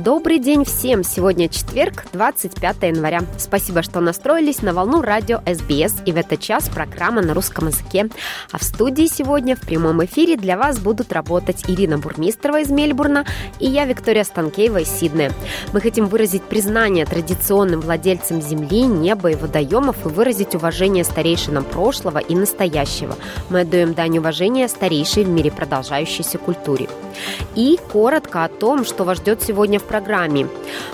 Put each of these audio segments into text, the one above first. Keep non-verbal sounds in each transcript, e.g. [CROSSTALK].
Добрый день всем! Сегодня четверг, 25 января. Спасибо, что настроились на волну радио СБС и в этот час программа на русском языке. А в студии сегодня в прямом эфире для вас будут работать Ирина Бурмистрова из Мельбурна и я, Виктория Станкеева из Сиднея. Мы хотим выразить признание традиционным владельцам земли, неба и водоемов и выразить уважение старейшинам прошлого и настоящего. Мы отдаем дань уважения старейшей в мире продолжающейся культуре. И коротко о том, что вас ждет сегодня в программе.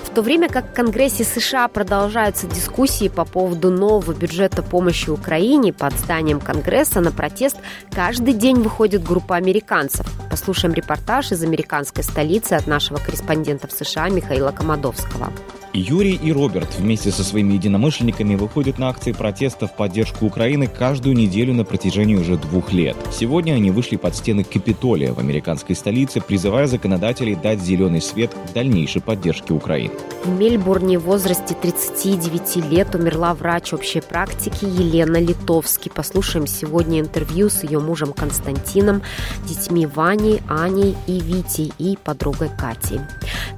В то время как в Конгрессе США продолжаются дискуссии по поводу нового бюджета помощи Украине под зданием Конгресса на протест каждый день выходит группа американцев. Послушаем репортаж из американской столицы от нашего корреспондента в США Михаила Комадовского. Юрий и Роберт вместе со своими единомышленниками выходят на акции протеста в поддержку Украины каждую неделю на протяжении уже двух лет. Сегодня они вышли под стены Капитолия в американской столице, призывая законодателей дать зеленый свет дальнейшей поддержке Украины. В Мельбурне в возрасте 39 лет умерла врач общей практики Елена Литовский. Послушаем сегодня интервью с ее мужем Константином, детьми Ваней, Аней и Витей и подругой Катей.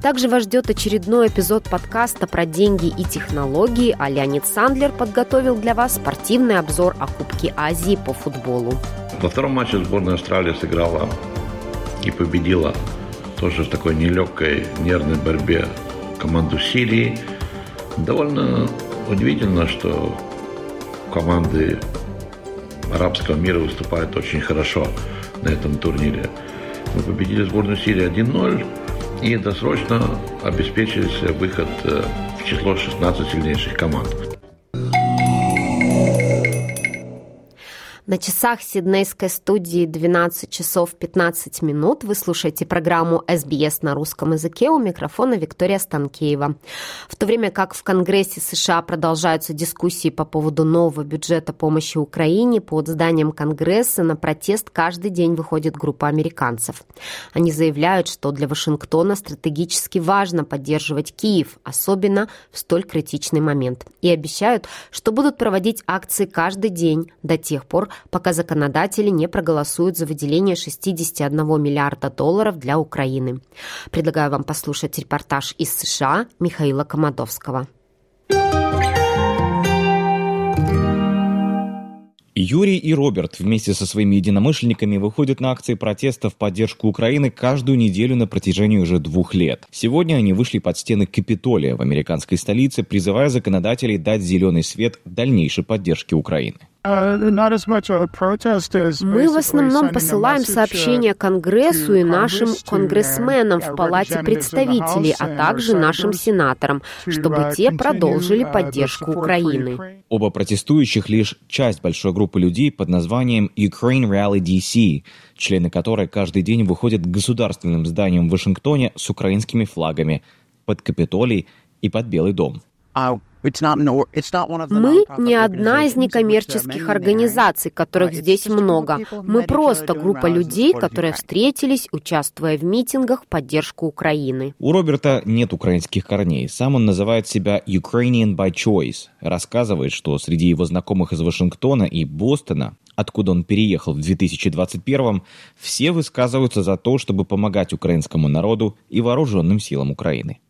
Также вас ждет очередной эпизод подкаста про деньги и технологии, а Леонид Сандлер подготовил для вас спортивный обзор о Кубке Азии по футболу. Во втором матче сборная Австралии сыграла и победила тоже в такой нелегкой нервной борьбе команду Сирии. Довольно удивительно, что команды арабского мира выступают очень хорошо на этом турнире. Мы победили сборную Сирии 1-0 и досрочно обеспечили себе выход э, в число 16 сильнейших команд. На часах Сиднейской студии 12 часов 15 минут. Вы слушаете программу «СБС» на русском языке. У микрофона Виктория Станкеева. В то время как в Конгрессе США продолжаются дискуссии по поводу нового бюджета помощи Украине, под зданием Конгресса на протест каждый день выходит группа американцев. Они заявляют, что для Вашингтона стратегически важно поддерживать Киев, особенно в столь критичный момент. И обещают, что будут проводить акции каждый день до тех пор, пока законодатели не проголосуют за выделение 61 миллиарда долларов для Украины. Предлагаю вам послушать репортаж из США Михаила Комадовского. Юрий и Роберт вместе со своими единомышленниками выходят на акции протеста в поддержку Украины каждую неделю на протяжении уже двух лет. Сегодня они вышли под стены Капитолия в американской столице, призывая законодателей дать зеленый свет дальнейшей поддержке Украины. Мы в основном посылаем сообщения Конгрессу и нашим конгрессменам в Палате представителей, а также нашим сенаторам, чтобы те продолжили поддержку Украины. Оба протестующих лишь часть большой группы людей под названием Ukraine Rally DC, члены которой каждый день выходят к государственным зданиям в Вашингтоне с украинскими флагами под Капитолий и под Белый дом. Мы не одна из некоммерческих организаций, которых здесь много. Мы просто группа людей, которые встретились, участвуя в митингах в поддержку Украины. У Роберта нет украинских корней. Сам он называет себя Ukrainian by choice. Рассказывает, что среди его знакомых из Вашингтона и Бостона откуда он переехал в 2021 все высказываются за то, чтобы помогать украинскому народу и вооруженным силам Украины.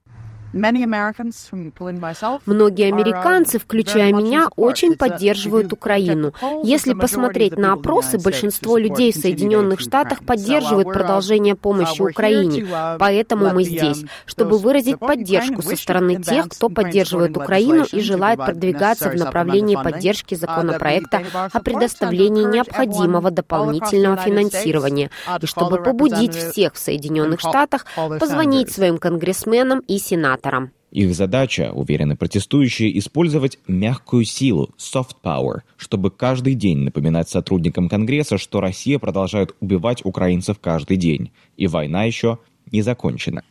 Многие американцы, включая меня, очень поддерживают Украину. Если посмотреть на опросы, большинство людей в Соединенных Штатах поддерживают продолжение помощи Украине. Поэтому мы здесь, чтобы выразить поддержку со стороны тех, кто поддерживает Украину и желает продвигаться в направлении поддержки законопроекта о предоставлении необходимого дополнительного финансирования, и чтобы побудить всех в Соединенных Штатах позвонить своим конгрессменам и сенаторам губернатором. Их задача, уверены протестующие, использовать мягкую силу, soft power, чтобы каждый день напоминать сотрудникам Конгресса, что Россия продолжает убивать украинцев каждый день, и война еще не закончена.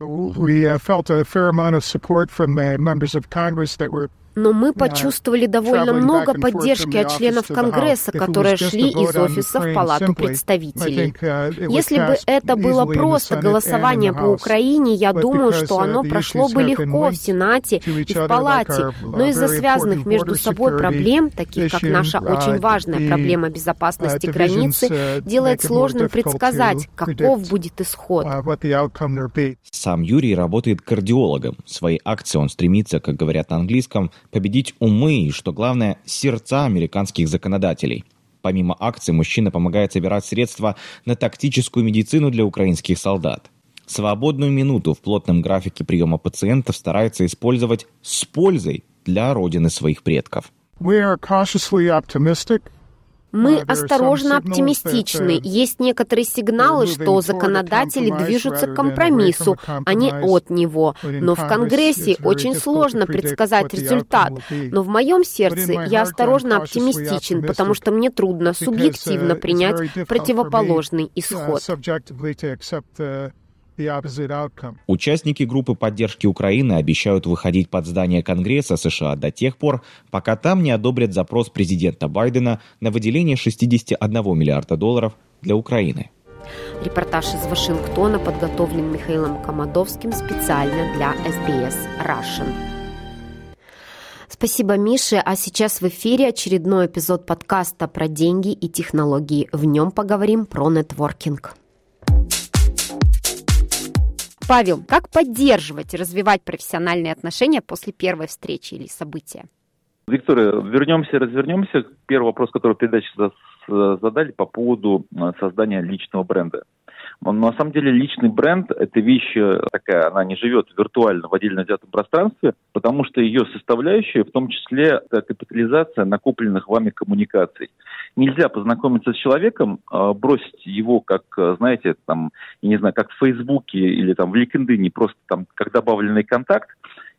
We felt a fair amount of support from members of Congress that were Но мы почувствовали довольно много поддержки от членов Конгресса, которые шли из офиса в Палату представителей. Uh, Если бы это было просто голосование по Украине, я думаю, что оно прошло бы легко в Сенате и в Палате. Но из-за связанных между собой проблем, таких как наша очень важная проблема безопасности границы, делает сложным предсказать, каков будет исход. Сам Юрий работает кардиологом. Своей акции он стремится, как говорят на английском, победить умы и, что главное, сердца американских законодателей. Помимо акций, мужчина помогает собирать средства на тактическую медицину для украинских солдат. Свободную минуту в плотном графике приема пациентов старается использовать с пользой для родины своих предков. We are cautiously optimistic мы осторожно оптимистичны. Есть некоторые сигналы, что законодатели движутся к компромиссу, а не от него. Но в Конгрессе очень сложно предсказать результат. Но в моем сердце я осторожно оптимистичен, потому что мне трудно субъективно принять противоположный исход. Участники группы поддержки Украины обещают выходить под здание Конгресса США до тех пор, пока там не одобрят запрос президента Байдена на выделение 61 миллиарда долларов для Украины. Репортаж из Вашингтона подготовлен Михаилом Комадовским специально для SBS Russian. Спасибо, Мише. А сейчас в эфире очередной эпизод подкаста про деньги и технологии. В нем поговорим про нетворкинг. Павел, как поддерживать и развивать профессиональные отношения после первой встречи или события? Виктория, вернемся, развернемся. Первый вопрос, который передачи задали по поводу э, создания личного бренда. На самом деле личный бренд – это вещь э, такая, она не живет виртуально в отдельно взятом пространстве, потому что ее составляющая, в том числе капитализация накопленных вами коммуникаций. Нельзя познакомиться с человеком, э, бросить его, как, знаете, там, я не знаю, как в Фейсбуке или там в LinkedIn, просто там как добавленный контакт,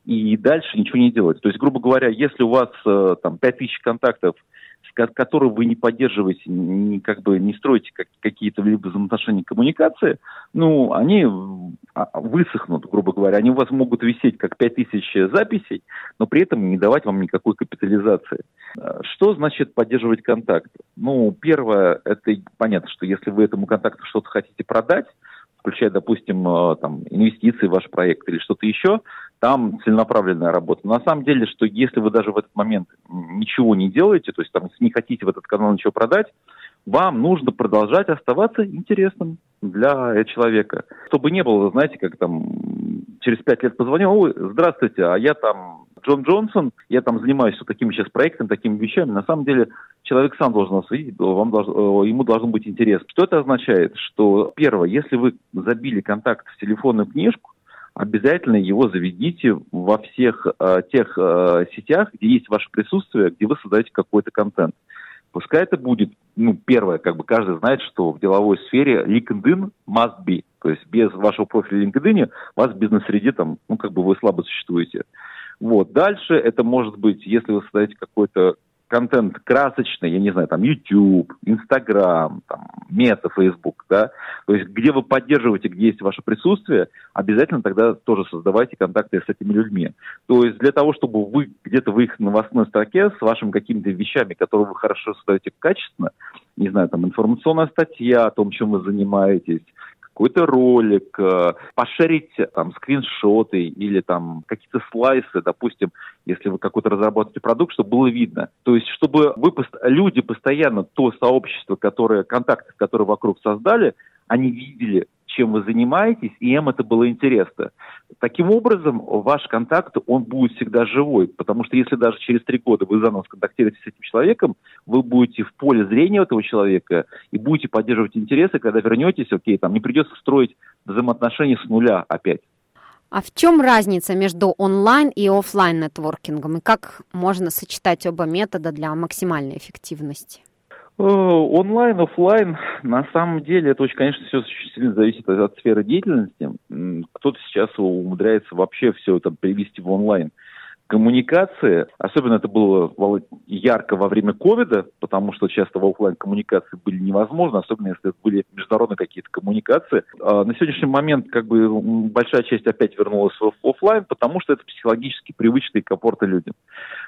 и дальше ничего не делать. То есть, грубо говоря, если у вас там 5000 контактов – которые вы не поддерживаете, не, как бы не строите как, какие-то либо взаимоотношения коммуникации, ну, они а, высохнут, грубо говоря. Они у вас могут висеть как 5000 записей, но при этом не давать вам никакой капитализации. Что значит поддерживать контакт? Ну, первое, это понятно, что если вы этому контакту что-то хотите продать, включая, допустим, э, там, инвестиции в ваш проект или что-то еще, там целенаправленная работа. На самом деле, что если вы даже в этот момент ничего не делаете, то есть там не хотите в этот канал ничего продать, вам нужно продолжать оставаться интересным для человека. Чтобы не было, знаете, как там через пять лет позвонил, ой, здравствуйте, а я там Джон Джонсон, я там занимаюсь вот такими сейчас проектами, такими вещами. На самом деле человек сам должен вас видеть, вам должно, ему должно быть интересно. Что это означает? Что, первое, если вы забили контакт в телефонную книжку, обязательно его заведите во всех э, тех э, сетях, где есть ваше присутствие, где вы создаете какой-то контент. Пускай это будет, ну, первое, как бы каждый знает, что в деловой сфере LinkedIn must be. То есть без вашего профиля LinkedIn вас в бизнес-среде там, ну, как бы вы слабо существуете. Вот. Дальше это может быть, если вы создаете какой-то контент красочный, я не знаю, там YouTube, Instagram, там, Мета, Facebook, да, то есть где вы поддерживаете, где есть ваше присутствие, обязательно тогда тоже создавайте контакты с этими людьми. То есть для того, чтобы вы где-то в их новостной строке с вашими какими-то вещами, которые вы хорошо создаете качественно, не знаю, там информационная статья о том, чем вы занимаетесь, какой-то ролик, э, пошерить там скриншоты или там какие-то слайсы, допустим, если вы какой-то разработаете продукт, чтобы было видно. То есть, чтобы вы, люди постоянно, то сообщество, которое, контакты, которые вокруг создали, они видели, чем вы занимаетесь, и им это было интересно. Таким образом, ваш контакт, он будет всегда живой, потому что если даже через три года вы заново сконтактируетесь с этим человеком, вы будете в поле зрения этого человека и будете поддерживать интересы, когда вернетесь, окей, там не придется строить взаимоотношения с нуля опять. А в чем разница между онлайн и офлайн нетворкингом, и как можно сочетать оба метода для максимальной эффективности? Э, онлайн, офлайн, на самом деле, это очень, конечно, все очень сильно зависит от, от сферы деятельности. Кто-то сейчас умудряется вообще все это привести в онлайн коммуникации, особенно это было ярко во время ковида, потому что часто в офлайн коммуникации были невозможны, особенно если это были международные какие-то коммуникации. А на сегодняшний момент как бы большая часть опять вернулась в офлайн, потому что это психологически привычно и комфортно людям.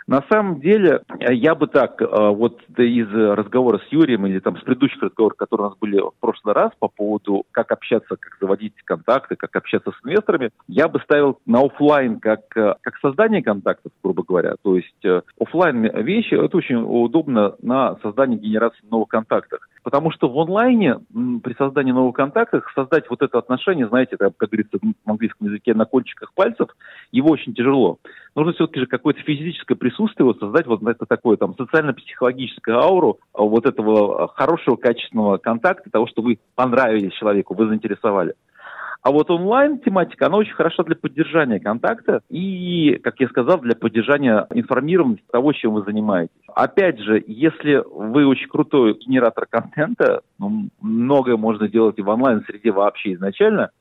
На самом деле, я бы так, вот из разговора с Юрием или там с предыдущих разговоров, которые у нас были в прошлый раз по поводу, как общаться, как заводить контакты, как общаться с инвесторами, я бы ставил на офлайн как, как создание контактов, грубо говоря. То есть офлайн вещи, это очень удобно на создание генерации новых контактов. Потому что в онлайне при создании новых контактов создать вот это отношение, знаете, это, как говорится в английском языке, на кончиках пальцев, его очень тяжело. Нужно все-таки же какое-то физическое присутствие вот создать вот это такое там социально-психологическое ауру а, вот этого хорошего, качественного контакта, того, что вы понравились человеку, вы заинтересовали. А вот онлайн-тематика, она очень хороша для поддержания контакта и, как я сказал, для поддержания информированности того, чем вы занимаетесь. Опять же, если вы очень крутой генератор контента, ну, многое можно делать и в онлайн-среде вообще изначально,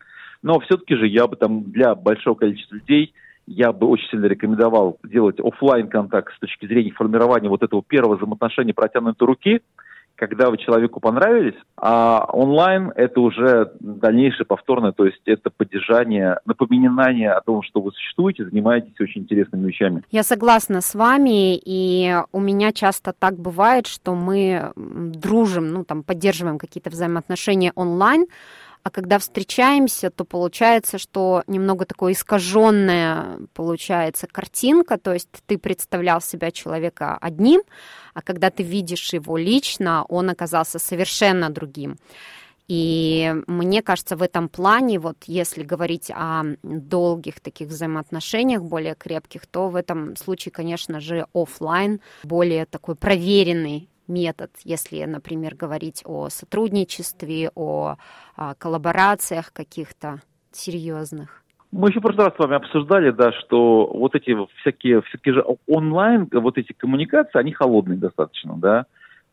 но все-таки же я бы там для большого количества людей я бы очень сильно рекомендовал делать офлайн контакт с точки зрения формирования вот этого первого взаимоотношения протянутой руки – когда вы человеку понравились, а онлайн это уже дальнейшее повторное, то есть это поддержание, напоминание о том, что вы существуете, занимаетесь очень интересными вещами. Я согласна с вами, и у меня часто так бывает, что мы дружим, ну там поддерживаем какие-то взаимоотношения онлайн, а когда встречаемся, то получается, что немного такое искаженная получается картинка, то есть ты представлял себя человека одним, а когда ты видишь его лично, он оказался совершенно другим. И мне кажется, в этом плане, вот если говорить о долгих таких взаимоотношениях, более крепких, то в этом случае, конечно же, офлайн более такой проверенный метод, если, например, говорить о сотрудничестве, о, о коллаборациях каких-то серьезных? Мы еще в прошлый раз с вами обсуждали, да, что вот эти всякие, всякие же онлайн, вот эти коммуникации, они холодные достаточно, да.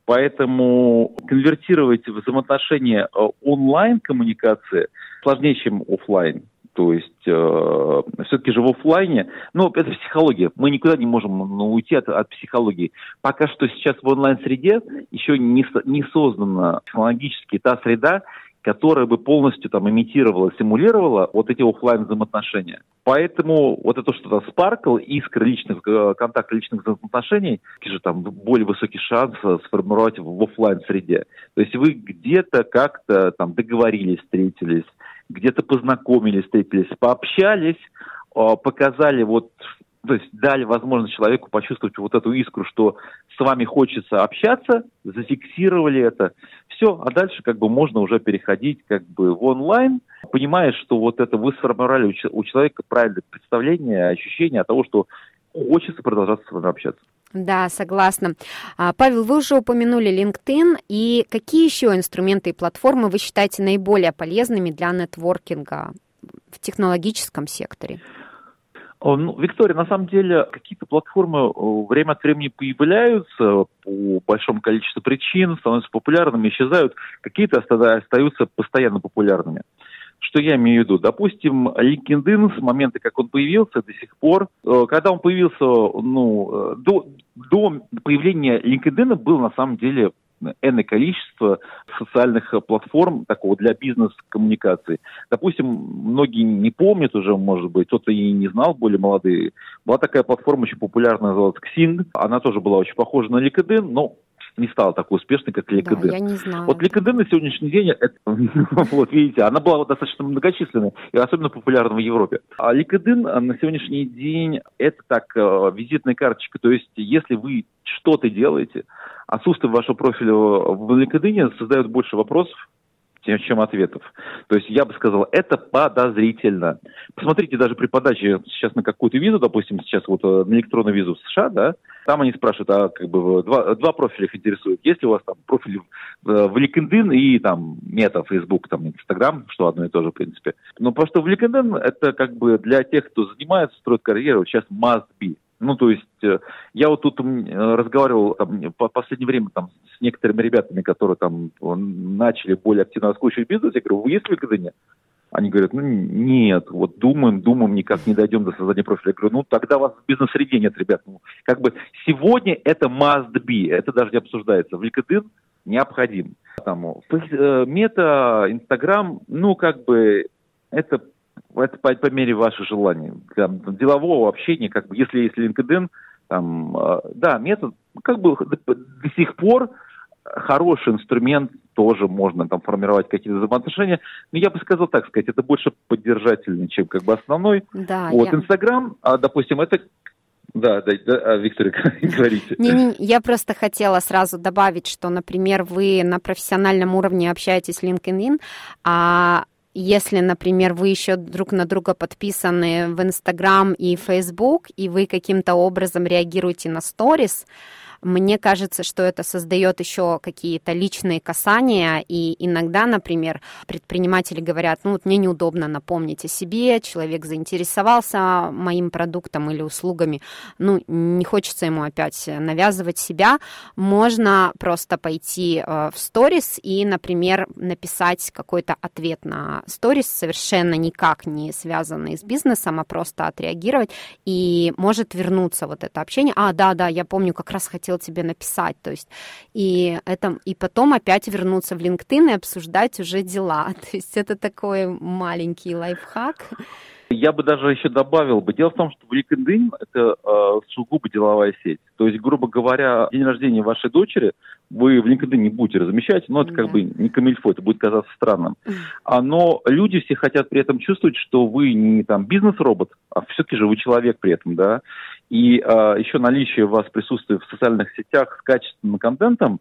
Поэтому конвертировать взаимоотношения э, онлайн-коммуникации сложнее, чем офлайн. То есть э, все-таки же в офлайне, ну, это психология. Мы никуда не можем ну, уйти от, от психологии. Пока что сейчас в онлайн-среде еще не, не создана технологически та среда, которая бы полностью там имитировала, симулировала вот эти офлайн взаимоотношения. Поэтому вот это что-то спаркл, искры личных э, контактов, личных взаимоотношений, же там более высокий шанс сформировать в офлайн среде. То есть вы где-то как-то там договорились, встретились, где-то познакомились, встретились, пообщались, а, показали вот то есть дали возможность человеку почувствовать вот эту искру, что с вами хочется общаться, зафиксировали это, все, а дальше как бы можно уже переходить как бы в онлайн, понимая, что вот это вы сформировали у человека правильное представление, ощущение от того, что хочется продолжать с вами общаться. Да, согласна. А, Павел, вы уже упомянули LinkedIn, и какие еще инструменты и платформы вы считаете наиболее полезными для нетворкинга в технологическом секторе? Ну, Виктория, на самом деле какие-то платформы время от времени появляются по большому количеству причин, становятся популярными, исчезают. Какие-то остаются постоянно популярными. Что я имею в виду? Допустим, LinkedIn с момента, как он появился, до сих пор, э, когда он появился, ну, э, до, до появления LinkedIn было на самом деле энное количество социальных платформ такого для бизнес-коммуникации. Допустим, многие не помнят уже, может быть, кто-то и не знал, более молодые. Была такая платформа очень популярная, называлась Xing. Она тоже была очень похожа на LinkedIn, но не стала такой успешной, как LinkedIn. Да, я не знаю. Вот LinkedIn на сегодняшний день, это, [LAUGHS] вот видите, она была достаточно многочисленной и особенно популярна в Европе. А LinkedIn на сегодняшний день это так э, визитная карточка. То есть, если вы что-то делаете, отсутствие вашего профиля в LinkedIn создает больше вопросов, чем ответов. То есть я бы сказал, это подозрительно. Посмотрите даже при подаче сейчас на какую-то визу, допустим, сейчас вот э, на электронную визу в США, да, там они спрашивают, а как бы два, два профиля их интересуют. Есть ли у вас там профиль в, в LinkedIn и там Мета, Facebook, там Instagram, что одно и то же, в принципе. Но просто в LinkedIn это как бы для тех, кто занимается, строит карьеру, сейчас must be. Ну, то есть, э, я вот тут разговаривал там, по последнее время там, с некоторыми ребятами, которые там начали более активно раскручивать бизнес. Я говорю, вы есть в LinkedIn? Они говорят, ну нет, вот думаем, думаем, никак не дойдем до создания профиля. Я говорю, ну тогда вас в бизнес-среде нет, ребят. Ну, как бы сегодня это must be, это даже не обсуждается. В LinkedIn необходим. Там, э, мета, Инстаграм, ну как бы это это по, по мере ваших желаний. Для делового общения, как бы, если есть LinkedIn, Там, э, да, метод, как бы до сих пор хороший инструмент тоже можно там формировать какие-то взаимоотношения. Но я бы сказал так сказать, это больше поддержательный, чем как бы основной. Да, вот я... Инстаграм, а, допустим, это да, да, да, а, Виктория, [LAUGHS] говорите. Не, не, я просто хотела сразу добавить, что, например, вы на профессиональном уровне общаетесь в LinkedIn, а если, например, вы еще друг на друга подписаны в Инстаграм и Фейсбук, и вы каким-то образом реагируете на сторис, мне кажется, что это создает еще какие-то личные касания, и иногда, например, предприниматели говорят, ну вот мне неудобно напомнить о себе, человек заинтересовался моим продуктом или услугами, ну не хочется ему опять навязывать себя, можно просто пойти э, в сторис и, например, написать какой-то ответ на сторис, совершенно никак не связанный с бизнесом, а просто отреагировать, и может вернуться вот это общение. А, да, да, я помню, как раз хотел хотел тебе написать, то есть и это и потом опять вернуться в LinkedIn и обсуждать уже дела, [LAUGHS] то есть это такой маленький лайфхак. Я бы даже еще добавил бы. Дело в том, что LinkedIn – это э, сугубо деловая сеть. То есть, грубо говоря, день рождения вашей дочери вы в LinkedIn не будете размещать, но это да. как бы не камильфо, это будет казаться странным. А, но люди все хотят при этом чувствовать, что вы не там бизнес-робот, а все-таки же вы человек при этом, да. И а, еще наличие у вас присутствия в социальных сетях с качественным контентом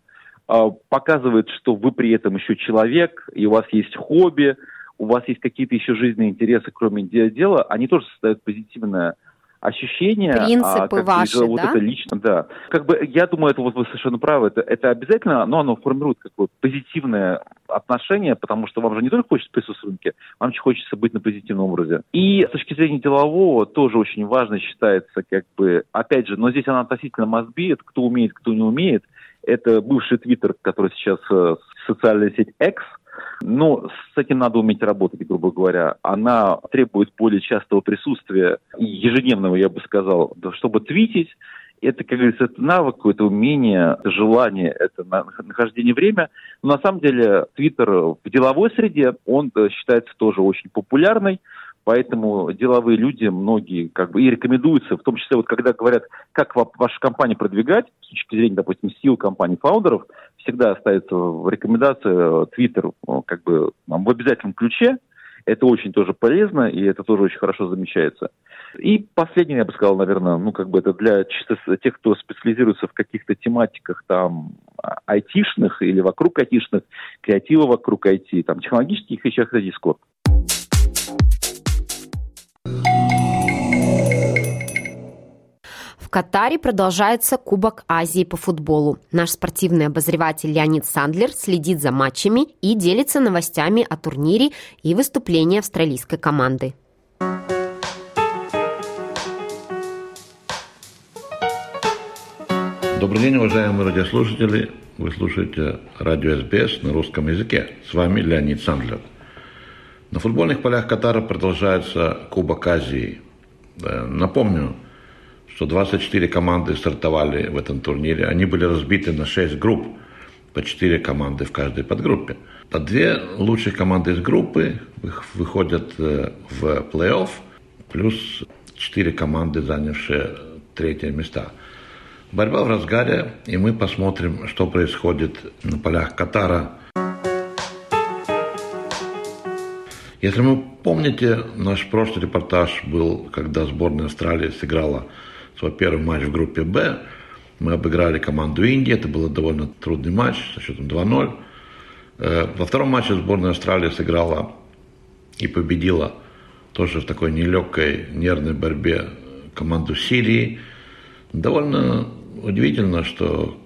а, показывает, что вы при этом еще человек, и у вас есть хобби, у вас есть какие-то еще жизненные интересы, кроме дела, они тоже создают позитивное ощущения. Принципы а, ваши, бы, вот да? это лично, да. Как бы я думаю, это вот вы совершенно правы, это, это обязательно, но оно формирует какое позитивное отношение, потому что вам же не только хочется присутствовать в рынке, вам же хочется быть на позитивном образе. И с точки зрения делового тоже очень важно считается, как бы, опять же, но здесь она относительно must это кто умеет, кто не умеет. Это бывший твиттер, который сейчас э, социальная сеть X – но с этим надо уметь работать, грубо говоря. Она требует более частого присутствия, ежедневного, я бы сказал, чтобы твитить. Это, как говорится, это навык, это умение, это желание, это нахождение время. Но на самом деле Твиттер в деловой среде, он э, считается тоже очень популярный. Поэтому деловые люди, многие, как бы и рекомендуются, в том числе, вот когда говорят, как ваша компания продвигать, с точки зрения, допустим, сил компании фаундеров, всегда ставится в рекомендации э, Twitter э, как бы в обязательном ключе. Это очень тоже полезно, и это тоже очень хорошо замечается. И последнее, я бы сказал, наверное, ну, как бы это для чисто тех, кто специализируется в каких-то тематиках там а, айтишных или вокруг айтишных, креатива вокруг IT, там, технологических вещах, это Discord. Катаре продолжается Кубок Азии по футболу. Наш спортивный обозреватель Леонид Сандлер следит за матчами и делится новостями о турнире и выступлении австралийской команды. Добрый день, уважаемые радиослушатели. Вы слушаете радио СБС на русском языке. С вами Леонид Сандлер. На футбольных полях Катара продолжается Кубок Азии. Напомню, что 24 команды стартовали в этом турнире. Они были разбиты на 6 групп, по 4 команды в каждой подгруппе. А две лучших команды из группы выходят э, в плей-офф, плюс 4 команды, занявшие третье места. Борьба в разгаре, и мы посмотрим, что происходит на полях Катара. Если вы помните, наш прошлый репортаж был, когда сборная Австралии сыграла свой первый матч в группе «Б». Мы обыграли команду Индии, это был довольно трудный матч со счетом 2-0. Э, во втором матче сборная Австралии сыграла и победила тоже в такой нелегкой нервной борьбе команду Сирии. Довольно удивительно, что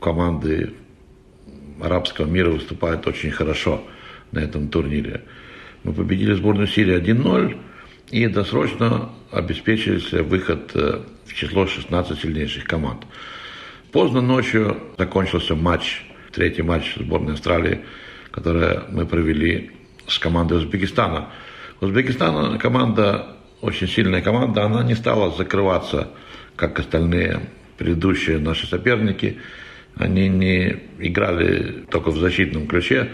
команды арабского мира выступают очень хорошо на этом турнире. Мы победили сборную Сирии 1-0 и досрочно обеспечили себе выход э, в число 16 сильнейших команд. Поздно ночью закончился матч, третий матч сборной Австралии, который мы провели с командой Узбекистана. Узбекистан команда, очень сильная команда, она не стала закрываться, как остальные предыдущие наши соперники. Они не играли только в защитном ключе,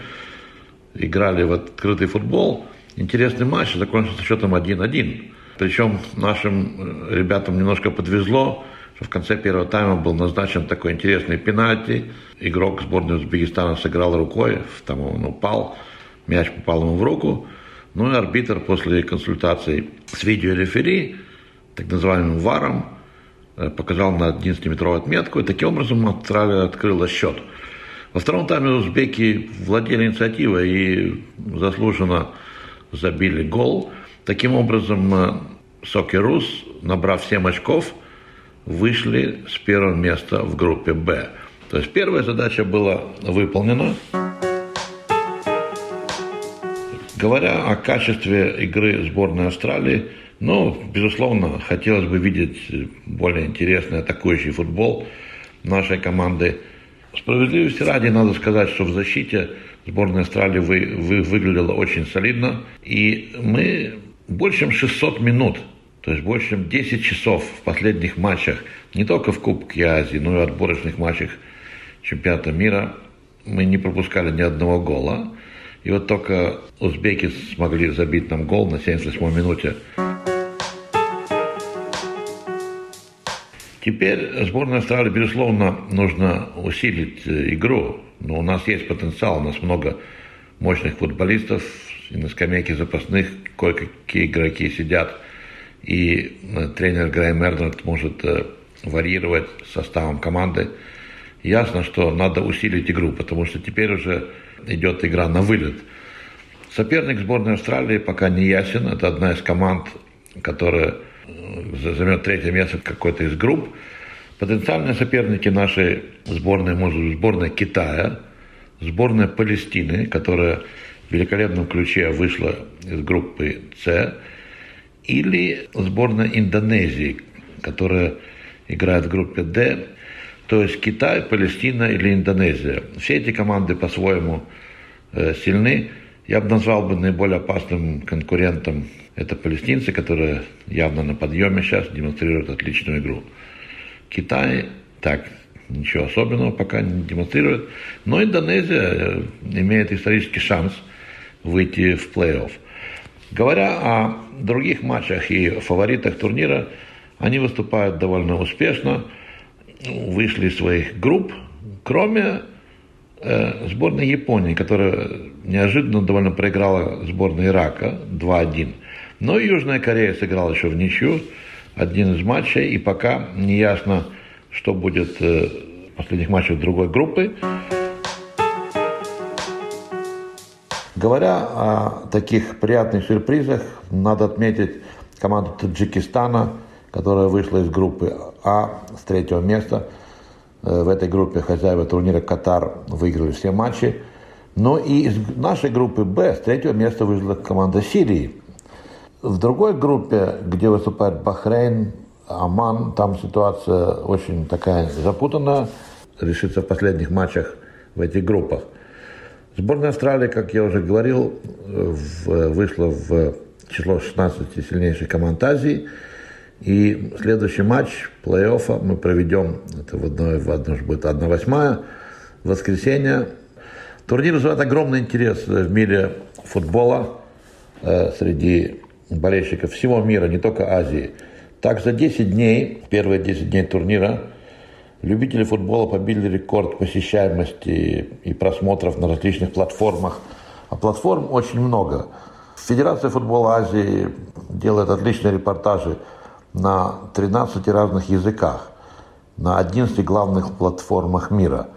играли в открытый футбол. Интересный матч закончился счетом 1-1. Причем нашим э, ребятам немножко подвезло, что в конце первого тайма был назначен такой интересный пенальти. Игрок сборной Узбекистана сыграл рукой, там он упал, мяч попал ему в руку. Ну и арбитр после консультаций с видеорефери, так называемым ВАРом, э, показал на 11-метровую отметку, и таким образом Австралия открыла счет. Во втором тайме узбеки владели инициативой и заслуженно забили гол. Таким образом, э, Сокерус, набрав 7 очков, вышли с первого места в группе «Б». То есть первая задача была выполнена. Говоря о качестве игры сборной Австралии, ну, безусловно, хотелось бы видеть более интересный атакующий футбол нашей команды. Справедливости ради надо сказать, что в защите сборная Австралии вы, вы, выглядела очень солидно. И мы больше чем 600 минут то есть больше чем 10 часов в последних матчах, не только в Кубке Азии, но и в отборочных матчах чемпионата мира, мы не пропускали ни одного гола. И вот только узбеки смогли забить нам гол на 78 минуте. Теперь сборная Австралии, безусловно, нужно усилить э, игру. Но у нас есть потенциал, у нас много мощных футболистов, и на скамейке запасных кое-какие игроки сидят – и э, тренер Грэм Эрнард может э, варьировать составом команды. Ясно, что надо усилить игру, потому что теперь уже идет игра на вылет. Соперник сборной Австралии пока не ясен. Это одна из команд, которая займет третье место какой-то из групп. Потенциальные соперники нашей сборной, может, сборная Китая, сборная Палестины, которая в великолепном ключе вышла из группы С, или сборная Индонезии, которая играет в группе D, то есть Китай, Палестина или Индонезия. Все эти команды по-своему сильны. Я бы назвал бы наиболее опасным конкурентом это палестинцы, которые явно на подъеме сейчас демонстрируют отличную игру. Китай так, ничего особенного пока не демонстрирует, но Индонезия э, имеет исторический шанс выйти в плей-офф. Говоря о других матчах и фаворитах турнира, они выступают довольно успешно, вышли из своих групп, кроме э, сборной Японии, которая неожиданно довольно проиграла сборной Ирака 2-1. Но Южная Корея сыграла еще в ничью, один из матчей, и пока не ясно, что будет э, в последних матчах другой группы. Говоря о таких приятных сюрпризах, надо отметить команду Таджикистана, которая вышла из группы А с третьего места. Э, в этой группе хозяева турнира Катар выиграли все матчи. Но и из нашей группы Б с третьего места вышла команда Сирии. В другой группе, где выступает Бахрейн, Оман, там ситуация очень такая запутанная, решится в последних матчах в этих группах. Сборная Австралии, как я уже говорил, вышла в число 16 сильнейших команд Азии. И следующий матч плей-оффа мы проведем, это в одной, в одной будет 1-8, в воскресенье. Турнир вызывает огромный интерес в мире футбола э, среди болельщиков всего мира, не только Азии. Так, за 10 дней, первые 10 дней турнира, Любители футбола побили рекорд посещаемости и просмотров на различных платформах. А платформ очень много. Федерация футбола Азии делает отличные репортажи на 13 разных языках, на 11 главных платформах мира.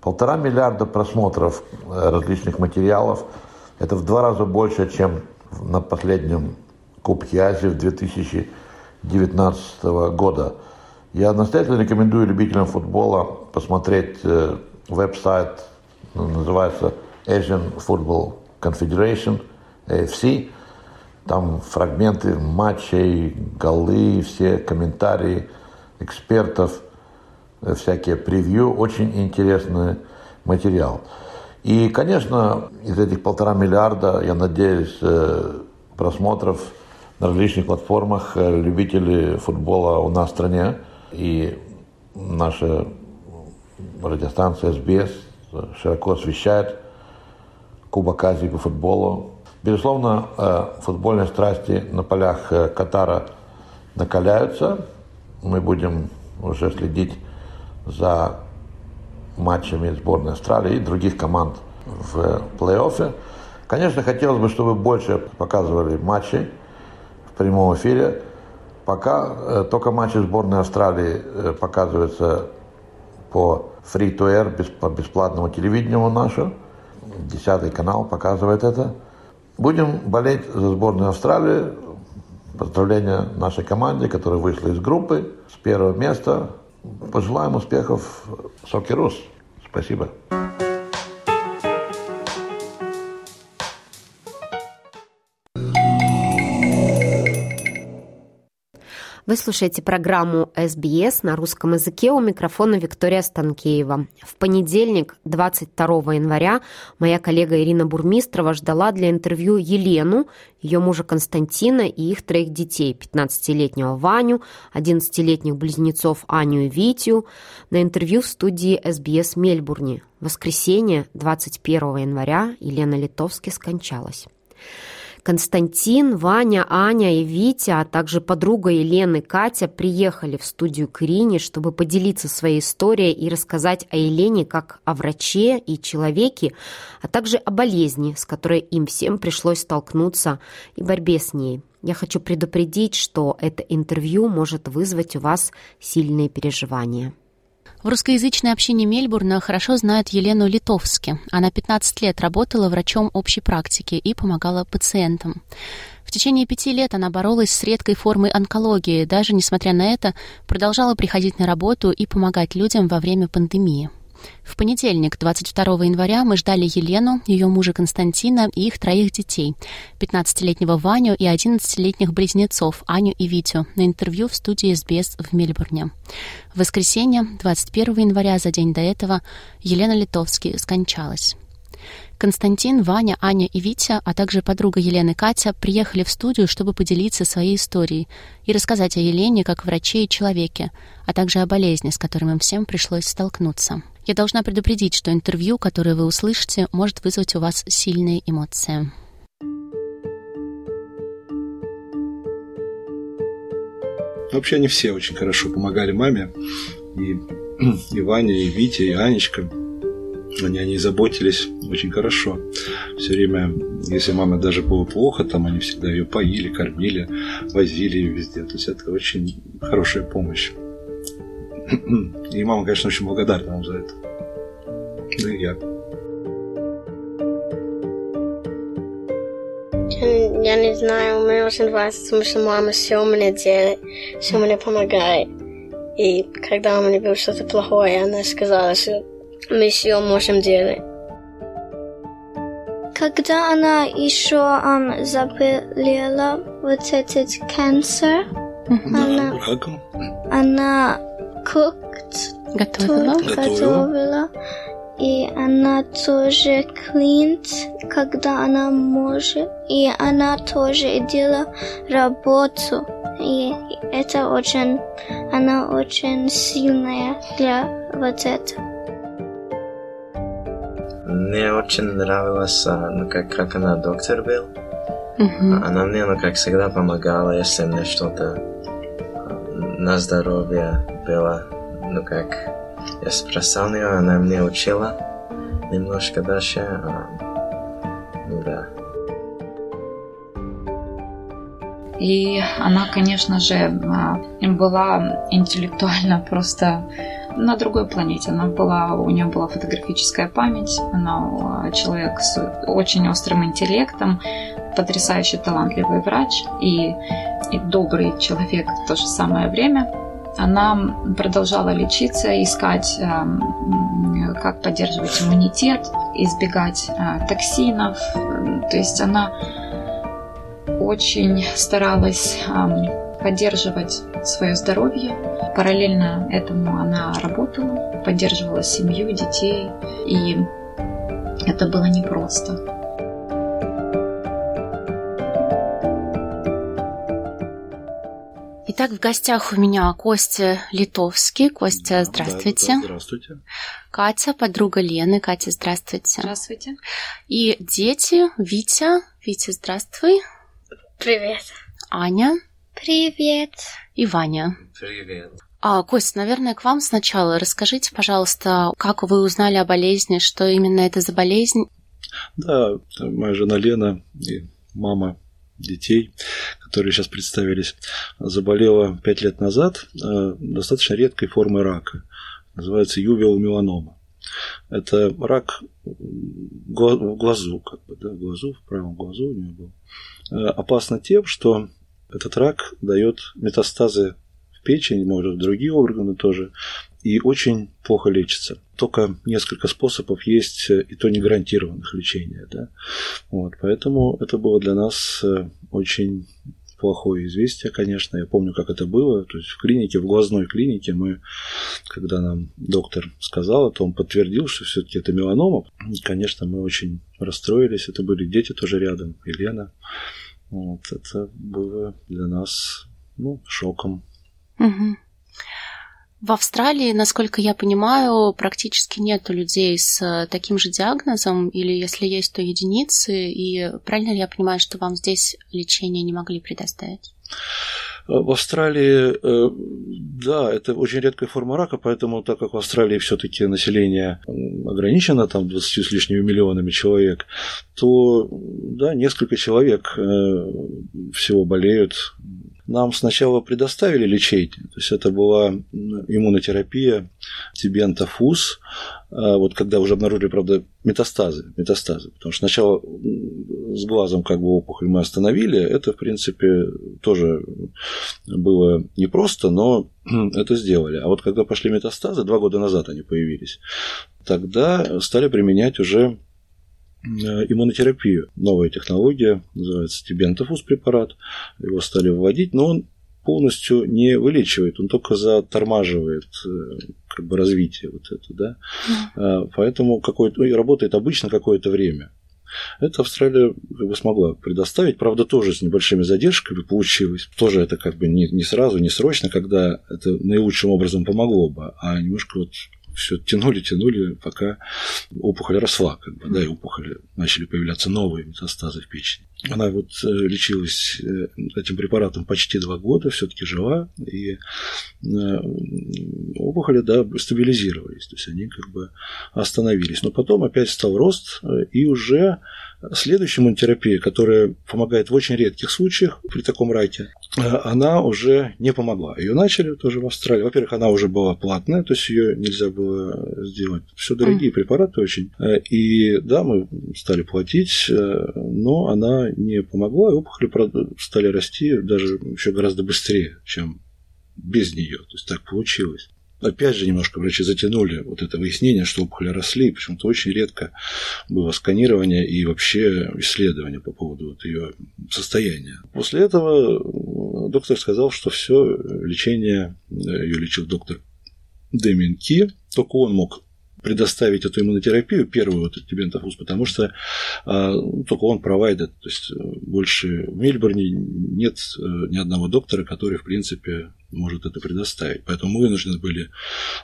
Полтора миллиарда просмотров э, различных материалов. Это в два раза больше, чем на последнем Кубке Азии в 2019 года. Я настоятельно рекомендую любителям футбола посмотреть э, веб-сайт, называется Asian Football Confederation, AFC. Там фрагменты матчей, голы, все комментарии экспертов, э, всякие превью. Очень интересный материал. И, конечно, из этих полтора миллиарда, я надеюсь, э, просмотров на различных платформах любители футбола у нас в стране – и наша радиостанция СБС широко освещает Кубок Азии по футболу. Безусловно, э, футбольные страсти на полях э, Катара накаляются. Мы будем уже следить за матчами сборной Австралии и других команд в плей-оффе. Конечно, хотелось бы, чтобы больше показывали матчи прямом эфире. Пока э, только матчи сборной Австралии э, показываются по free-to-air, по бесплатному телевидению нашему. Десятый канал показывает это. Будем болеть за сборную Австралии. Поздравления нашей команде, которая вышла из группы с первого места. Пожелаем успехов Сокерус. Спасибо. Вы слушаете программу SBS на русском языке у микрофона Виктория Станкеева. В понедельник, 22 января, моя коллега Ирина Бурмистрова ждала для интервью Елену, ее мужа Константина и их троих детей, 15-летнего Ваню, 11-летних близнецов Аню и Витю, на интервью в студии SBS Мельбурне. В воскресенье, 21 января, Елена Литовски скончалась. Константин, Ваня, Аня и Витя, а также подруга Елены Катя приехали в студию к Ирине, чтобы поделиться своей историей и рассказать о Елене как о враче и человеке, а также о болезни, с которой им всем пришлось столкнуться, и борьбе с ней. Я хочу предупредить, что это интервью может вызвать у вас сильные переживания. В русскоязычной общине Мельбурна хорошо знают Елену Литовски. Она 15 лет работала врачом общей практики и помогала пациентам. В течение пяти лет она боролась с редкой формой онкологии, даже несмотря на это продолжала приходить на работу и помогать людям во время пандемии. В понедельник, 22 января, мы ждали Елену, ее мужа Константина и их троих детей, 15-летнего Ваню и 11-летних близнецов Аню и Витю, на интервью в студии СБС в Мельбурне. В воскресенье, 21 января, за день до этого, Елена Литовский скончалась. Константин, Ваня, Аня и Витя, а также подруга Елены Катя приехали в студию, чтобы поделиться своей историей и рассказать о Елене как враче и человеке, а также о болезни, с которым им всем пришлось столкнуться. Я должна предупредить, что интервью, которое вы услышите, может вызвать у вас сильные эмоции. Вообще они все очень хорошо помогали маме. И, [CLEARS THROAT] и Ваня, и Витя, и Анечка. Они о ней заботились очень хорошо. Все время, если мама даже было плохо, там они всегда ее поили, кормили, возили ее везде. То есть это очень хорошая помощь. [CLEARS THROAT] И мама, конечно, очень благодарна вам за это. Да и я. Я не знаю, мне очень нравится, потому что мама все мне делает, все мне помогает. И когда у меня было что-то плохое, она сказала, что мы все можем делать. Когда она еще um, заболела вот этот канцер, она, она cooked, готовила. готовила. И она тоже клинт, когда она может. И она тоже делала работу. И это очень, она очень сильная для вот этого. Мне очень нравилось, ну, как, как она доктор был. Uh-huh. Она мне, ну, как всегда, помогала, если мне что-то на здоровье было. Ну, как я спросил ее, она мне учила немножко дальше. А, ну, да. И она, конечно же, была интеллектуально просто на другой планете. Она была, у нее была фотографическая память, она а, человек с очень острым интеллектом, потрясающе талантливый врач и, и добрый человек в то же самое время. Она продолжала лечиться, искать, эм, как поддерживать иммунитет, избегать токсинов. То есть она очень старалась поддерживать свое здоровье. Параллельно этому она работала, поддерживала семью, детей, и это было непросто. Итак, в гостях у меня Костя Литовский. Костя, здравствуйте. Да, да, здравствуйте. Катя, подруга Лены. Катя, здравствуйте. Здравствуйте. И дети, Витя. Витя, здравствуй. Привет. Аня. Привет. И Ваня. Привет. А, Кость, наверное, к вам сначала. Расскажите, пожалуйста, как вы узнали о болезни, что именно это за болезнь? Да, моя жена Лена и мама детей, которые сейчас представились, заболела пять лет назад э, достаточно редкой формой рака. Называется ювел Это рак в глазу, как бы, да, в глазу, в правом глазу у нее был. Э, опасно тем, что этот рак дает метастазы в печень, может, в другие органы тоже, и очень плохо лечится. Только несколько способов есть, и то не гарантированных лечения. Да? Вот, поэтому это было для нас э, очень плохое известие, конечно. Я помню, как это было. То есть в клинике, в глазной клинике мы, когда нам доктор сказал, то он подтвердил, что все-таки это меланома. Конечно, мы очень расстроились. Это были дети тоже рядом, Елена. Вот, это было для нас ну, шоком. Угу. В Австралии, насколько я понимаю, практически нет людей с э, таким же диагнозом, или если есть, то единицы. И правильно ли я понимаю, что вам здесь лечение не могли предоставить? Э, в Австралии, э, да, это очень редкая форма рака, поэтому, так как в Австралии все-таки население ограничено, там 20 с лишними миллионами человек, то, да, несколько человек всего болеют нам сначала предоставили лечение, то есть это была иммунотерапия тибентофуз, а вот когда уже обнаружили, правда, метастазы, метастазы, потому что сначала с глазом как бы опухоль мы остановили, это, в принципе, тоже было непросто, но это сделали. А вот когда пошли метастазы, два года назад они появились, тогда стали применять уже иммунотерапию. Новая технология, называется Тибентофус препарат. Его стали вводить, но он полностью не вылечивает, он только затормаживает э, как бы развитие вот это, да. Mm. Поэтому какой-то, ну, работает обычно какое-то время. Это Австралия как бы смогла предоставить, правда, тоже с небольшими задержками получилось. Тоже это как бы не, не сразу, не срочно, когда это наилучшим образом помогло бы, а немножко вот все тянули, тянули, пока опухоль росла, как бы, да, и опухоли начали появляться новые метастазы в печени. Она вот э, лечилась э, этим препаратом почти два года, все-таки жива, и э, опухоли, да, стабилизировались, то есть они как бы остановились. Но потом опять стал рост, и уже Следующая иммунотерапия, которая помогает в очень редких случаях при таком раке, э, она уже не помогла. Ее начали тоже в Австралии. Во-первых, она уже была платная, то есть ее нельзя было сделать. Все дорогие препараты очень. Э, и да, мы стали платить, э, но она не помогла, и опухоли стали расти даже еще гораздо быстрее, чем без нее. То есть так получилось. Опять же, немножко врачи затянули вот это выяснение, что опухоли росли, почему-то очень редко было сканирование и вообще исследование по поводу вот ее состояния. После этого доктор сказал, что все лечение, ее лечил доктор Дэмин Ки, только он мог предоставить эту иммунотерапию, первую вот тибентофуз, потому что а, только он провайдер, то есть э, больше в Мельбурне нет э, ни одного доктора, который, в принципе, может это предоставить. Поэтому мы вынуждены были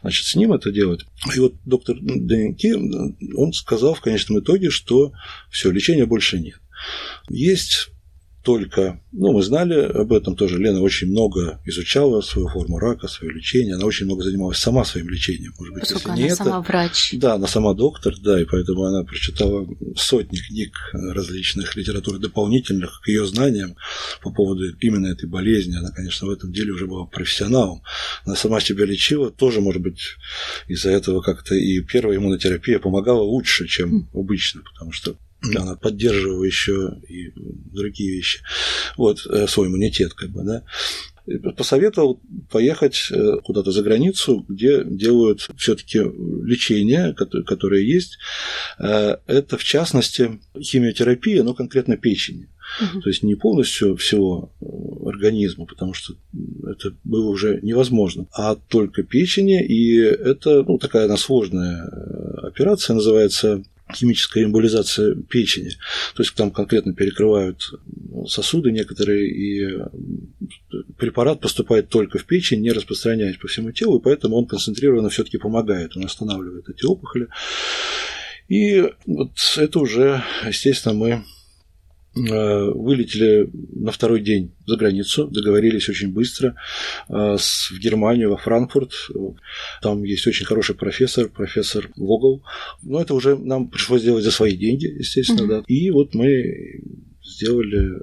значит, с ним это делать. И вот доктор Денки, он сказал в конечном итоге, что все, лечения больше нет. Есть только, ну, мы знали об этом тоже, Лена очень много изучала свою форму рака, свое лечение, она очень много занималась сама своим лечением, может быть, Поскольку если она не это. сама врач. Да, она сама доктор, да, и поэтому она прочитала сотни книг различных литератур дополнительных к ее знаниям по поводу именно этой болезни. Она, конечно, в этом деле уже была профессионалом. Она сама себя лечила, тоже, может быть, из-за этого как-то и первая иммунотерапия помогала лучше, чем обычно, потому что она поддерживала еще и другие вещи. Вот, э, свой иммунитет, как бы, да посоветовал поехать э, куда-то за границу, где делают все-таки лечение, которое есть. Э, это, в частности, химиотерапия, но конкретно печени. Угу. То есть не полностью всего организма, потому что это было уже невозможно, а только печени, и это ну, такая она сложная операция, называется химическая эмболизация печени. То есть там конкретно перекрывают сосуды некоторые, и препарат поступает только в печень, не распространяясь по всему телу, и поэтому он концентрированно все-таки помогает, он останавливает эти опухоли. И вот это уже, естественно, мы вылетели на второй день за границу, договорились очень быстро э, в Германию, во Франкфурт. Там есть очень хороший профессор, профессор Вогл. Но это уже нам пришлось сделать за свои деньги, естественно, mm-hmm. да. И вот мы сделали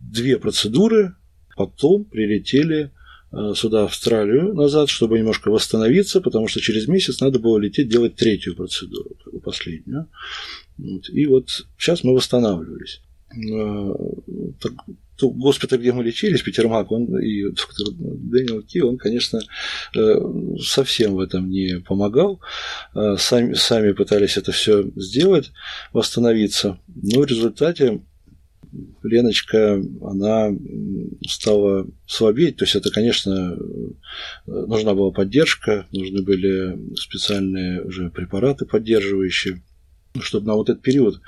две процедуры, потом прилетели сюда, в Австралию, назад, чтобы немножко восстановиться, потому что через месяц надо было лететь делать третью процедуру, последнюю. И вот сейчас мы восстанавливались. Э, госпиталь, где мы лечились, Петермак, он и доктор Дэниел Ки, он, конечно, э, совсем в этом не помогал. Э, сами, сами пытались это все сделать, восстановиться. Но в результате Леночка, она стала слабеть. То есть это, конечно, нужна была поддержка, нужны были специальные уже препараты поддерживающие чтобы на вот этот период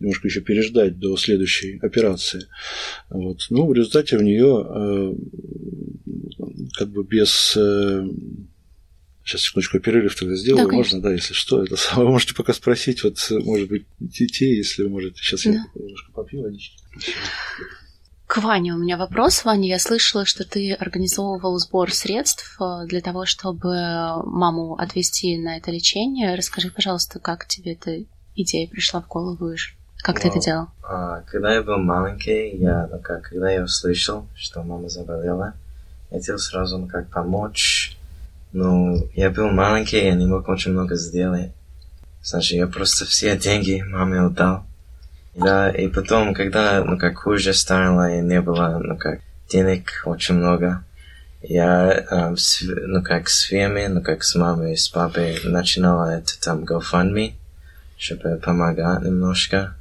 немножко еще переждать до следующей операции. Вот. Ну, в результате у нее э, как бы без э, Сейчас секундочку перерыв тогда сделаю, да, можно, да, если что. Это вы можете пока спросить, вот, может быть, детей, если вы можете. Сейчас да. я немножко попью водички. К Ване у меня вопрос. Ваня, я слышала, что ты организовывал сбор средств э, для того, чтобы маму отвезти на это лечение. Расскажи, пожалуйста, как тебе это идея пришла в голову? Как ты это делал? А, когда я был маленький, я, ну как, когда я услышал, что мама заболела, я хотел сразу, ну как, помочь. Ну, я был маленький, я не мог очень много сделать. Значит, я просто все деньги маме отдал. Да, и потом, когда, ну как, хуже стало, и не было, ну как, денег очень много, я, с, ну как, с фирмой, ну как, с мамой и с папой начинала это там GoFundMe чтобы помогать немножко.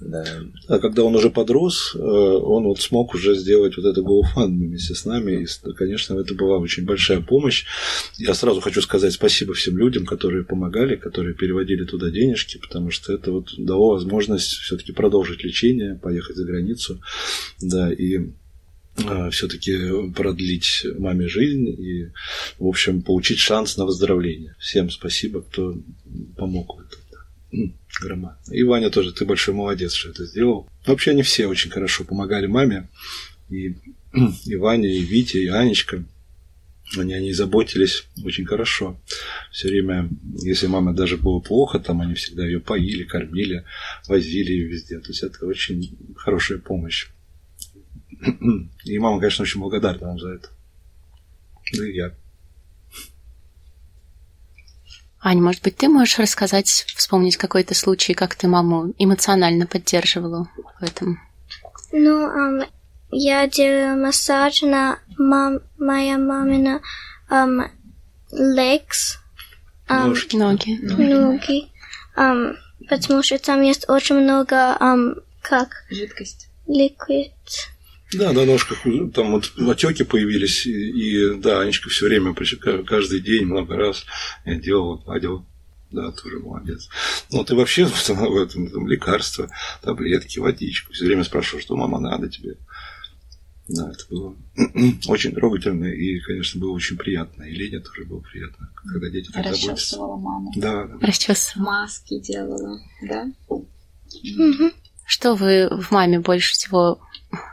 Да. А когда он уже подрос, э, он вот смог уже сделать вот это GoFundMe вместе с нами. И, конечно, это была очень большая помощь. Я сразу хочу сказать спасибо всем людям, которые помогали, которые переводили туда денежки, потому что это вот дало возможность все-таки продолжить лечение, поехать за границу. Да, и э, все-таки продлить маме жизнь и, в общем, получить шанс на выздоровление. Всем спасибо, кто помог в этом. [CLEARS THROAT] Грома. И Ваня тоже, ты большой молодец, что это сделал. Вообще они все очень хорошо помогали маме. И, [CLEARS THROAT] и Ваня, и Витя, и Анечка. Они о ней заботились очень хорошо. Все время, если мама даже было плохо, там они всегда ее поили, кормили, возили ее везде. То есть это очень хорошая помощь. [CLEARS THROAT] И мама, конечно, очень благодарна вам за это. Да и я. Ань, может быть, ты можешь рассказать, вспомнить какой-то случай, как ты маму эмоционально поддерживала в этом? Ну, um, я делала массаж на мам, моя мамина um, legs. Um, ноги. Ноги. Um, потому что там есть очень много, um, как? Жидкость. Liquid. Да, на ножках там вот отеки появились, и, и да, Анечка все время, каждый день, много раз я делал, гладил. Да, тоже молодец. Ну, ты вообще в этом там, лекарства, таблетки, водичку. Все время спрашиваю, что мама надо тебе. Да, это было [CLEARS THROAT] очень трогательно и, конечно, было очень приятно. И Лене тоже было приятно, когда дети так заботятся. маму. Да. Расчесывала. Маски делала, да? Что вы в маме больше всего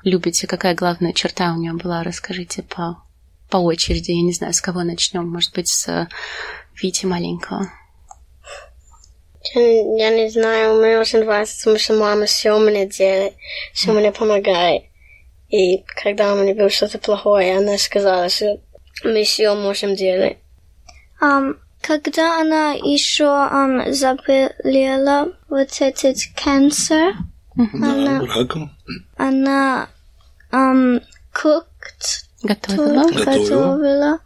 любите? Какая главная черта у нее была? Расскажите по, по очереди. Я не знаю, с кого начнем. Может быть, с Вити маленького. Я не знаю, меня очень нравится, потому что мама все мне делает, все мне помогает. И когда у меня было что-то плохое, она сказала, что мы все можем делать. Um, когда она еще um, заболела вот этот cancer, она, раком. Она um, cooked, готовила. готовила.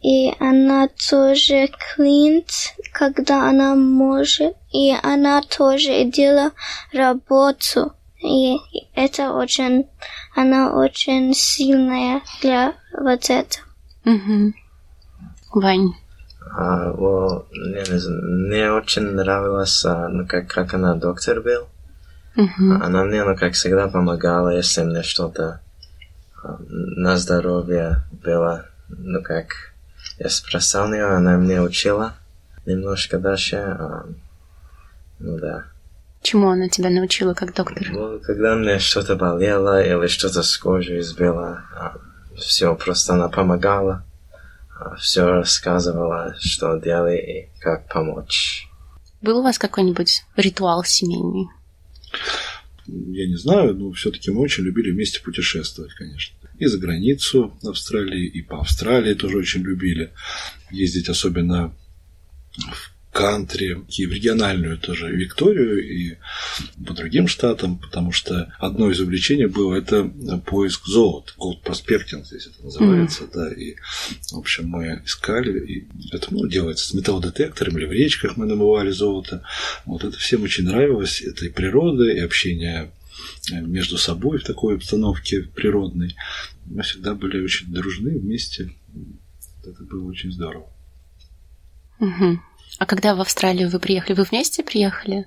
И она тоже клинт, когда она может. И она тоже делала работу. И это очень, она очень сильная для вот этого. Угу. Вань. А, well, мне, мне очень нравилось, ну, как, как она доктор был. Uh-huh. Она мне, ну, как всегда, помогала, если мне что-то на здоровье было, ну, как я спросил ее, она мне учила немножко дальше. Ну, да. Чему она тебя научила как доктор? Ну, когда мне что-то болело или что-то с кожей избило, а, все просто она помогала, а, все рассказывала, что делать и как помочь. Был у вас какой-нибудь ритуал семейный? Я не знаю, но все-таки мы очень любили вместе путешествовать, конечно. И за границу Австралии, и по Австралии тоже очень любили ездить, особенно в кантри, и в региональную тоже Викторию, и по другим штатам, потому что одно из увлечений было это поиск золота, gold prospecting здесь это называется, mm-hmm. да, и, в общем, мы искали, и это, ну, делается с металлодетектором, или в речках мы намывали золото, вот это всем очень нравилось, это и природа, и общение между собой в такой обстановке природной. Мы всегда были очень дружны вместе. Это было очень здорово. Угу. А когда в Австралию вы приехали, вы вместе приехали?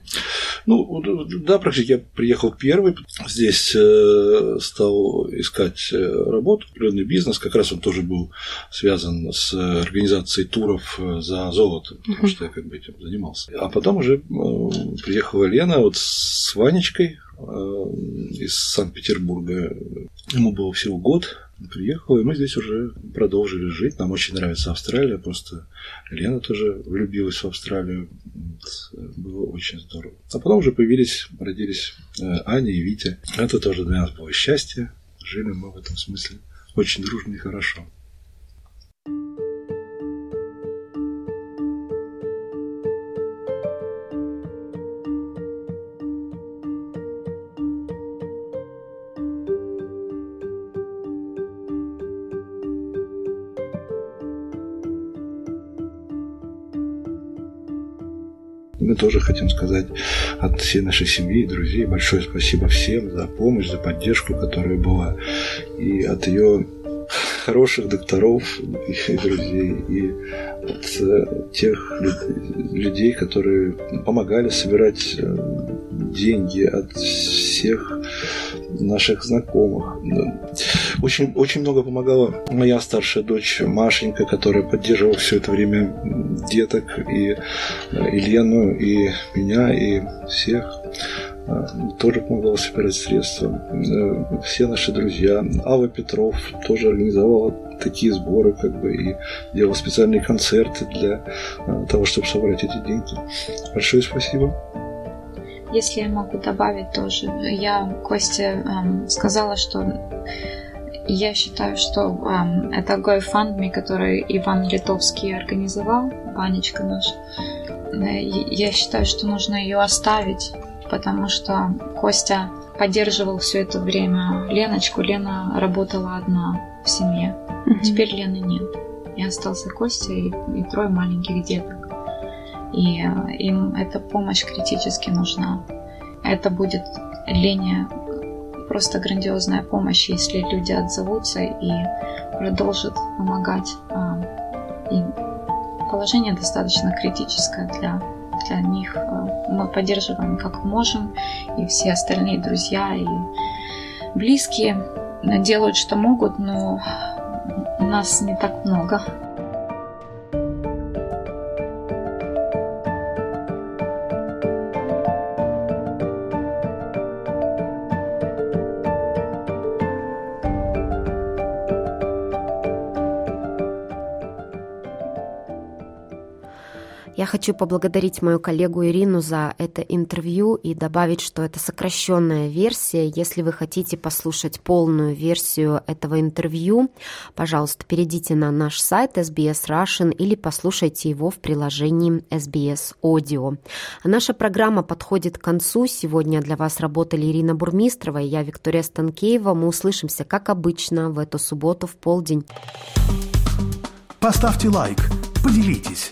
Ну, да, практически я приехал первый. Здесь э, стал искать э, работу, определенный бизнес. Как раз он тоже был связан с организацией туров э, за золото, потому что я как бы этим занимался. А потом уже приехала Лена вот с Ванечкой из Санкт-Петербурга. Ему было всего год, приехал, и мы здесь уже продолжили жить. Нам очень нравится Австралия, просто Лена тоже влюбилась в Австралию. Было очень здорово. А потом уже появились, родились э, Аня и Витя. Это тоже для нас было счастье. Жили мы в этом смысле очень дружно и хорошо. Мы тоже хотим сказать от всей нашей семьи и друзей большое спасибо всем за помощь, за поддержку, которая была. И от ее хороших докторов и друзей, и от э, тех людей, которые помогали собирать э, деньги, от всех наших знакомых. Очень, очень много помогала моя старшая дочь Машенька, которая поддерживала все это время деток, и, и Лену, и меня, и всех тоже помогала собирать средства. Все наши друзья. Алла Петров тоже организовала такие сборы, как бы, и делала специальные концерты для того, чтобы собрать эти деньги. Большое спасибо. Если я могу добавить тоже, я Косте эм, сказала, что я считаю, что эм, это GoFundMe, который Иван Литовский организовал, Ванечка наш. Э, я считаю, что нужно ее оставить, потому что Костя поддерживал все это время Леночку. Лена работала одна в семье. Mm-hmm. Теперь Лены нет. И остался Костя и, и трое маленьких деток и э, им эта помощь критически нужна. Это будет Лене просто грандиозная помощь, если люди отзовутся и продолжат помогать. А, и положение достаточно критическое для, для них. А, мы поддерживаем как можем, и все остальные друзья и близкие делают, что могут, но нас не так много. Хочу поблагодарить мою коллегу Ирину за это интервью и добавить, что это сокращенная версия. Если вы хотите послушать полную версию этого интервью, пожалуйста, перейдите на наш сайт SBS Russian или послушайте его в приложении SBS Audio. наша программа подходит к концу. Сегодня для вас работали Ирина Бурмистрова и я, Виктория Станкеева. Мы услышимся, как обычно, в эту субботу в полдень. Поставьте лайк, поделитесь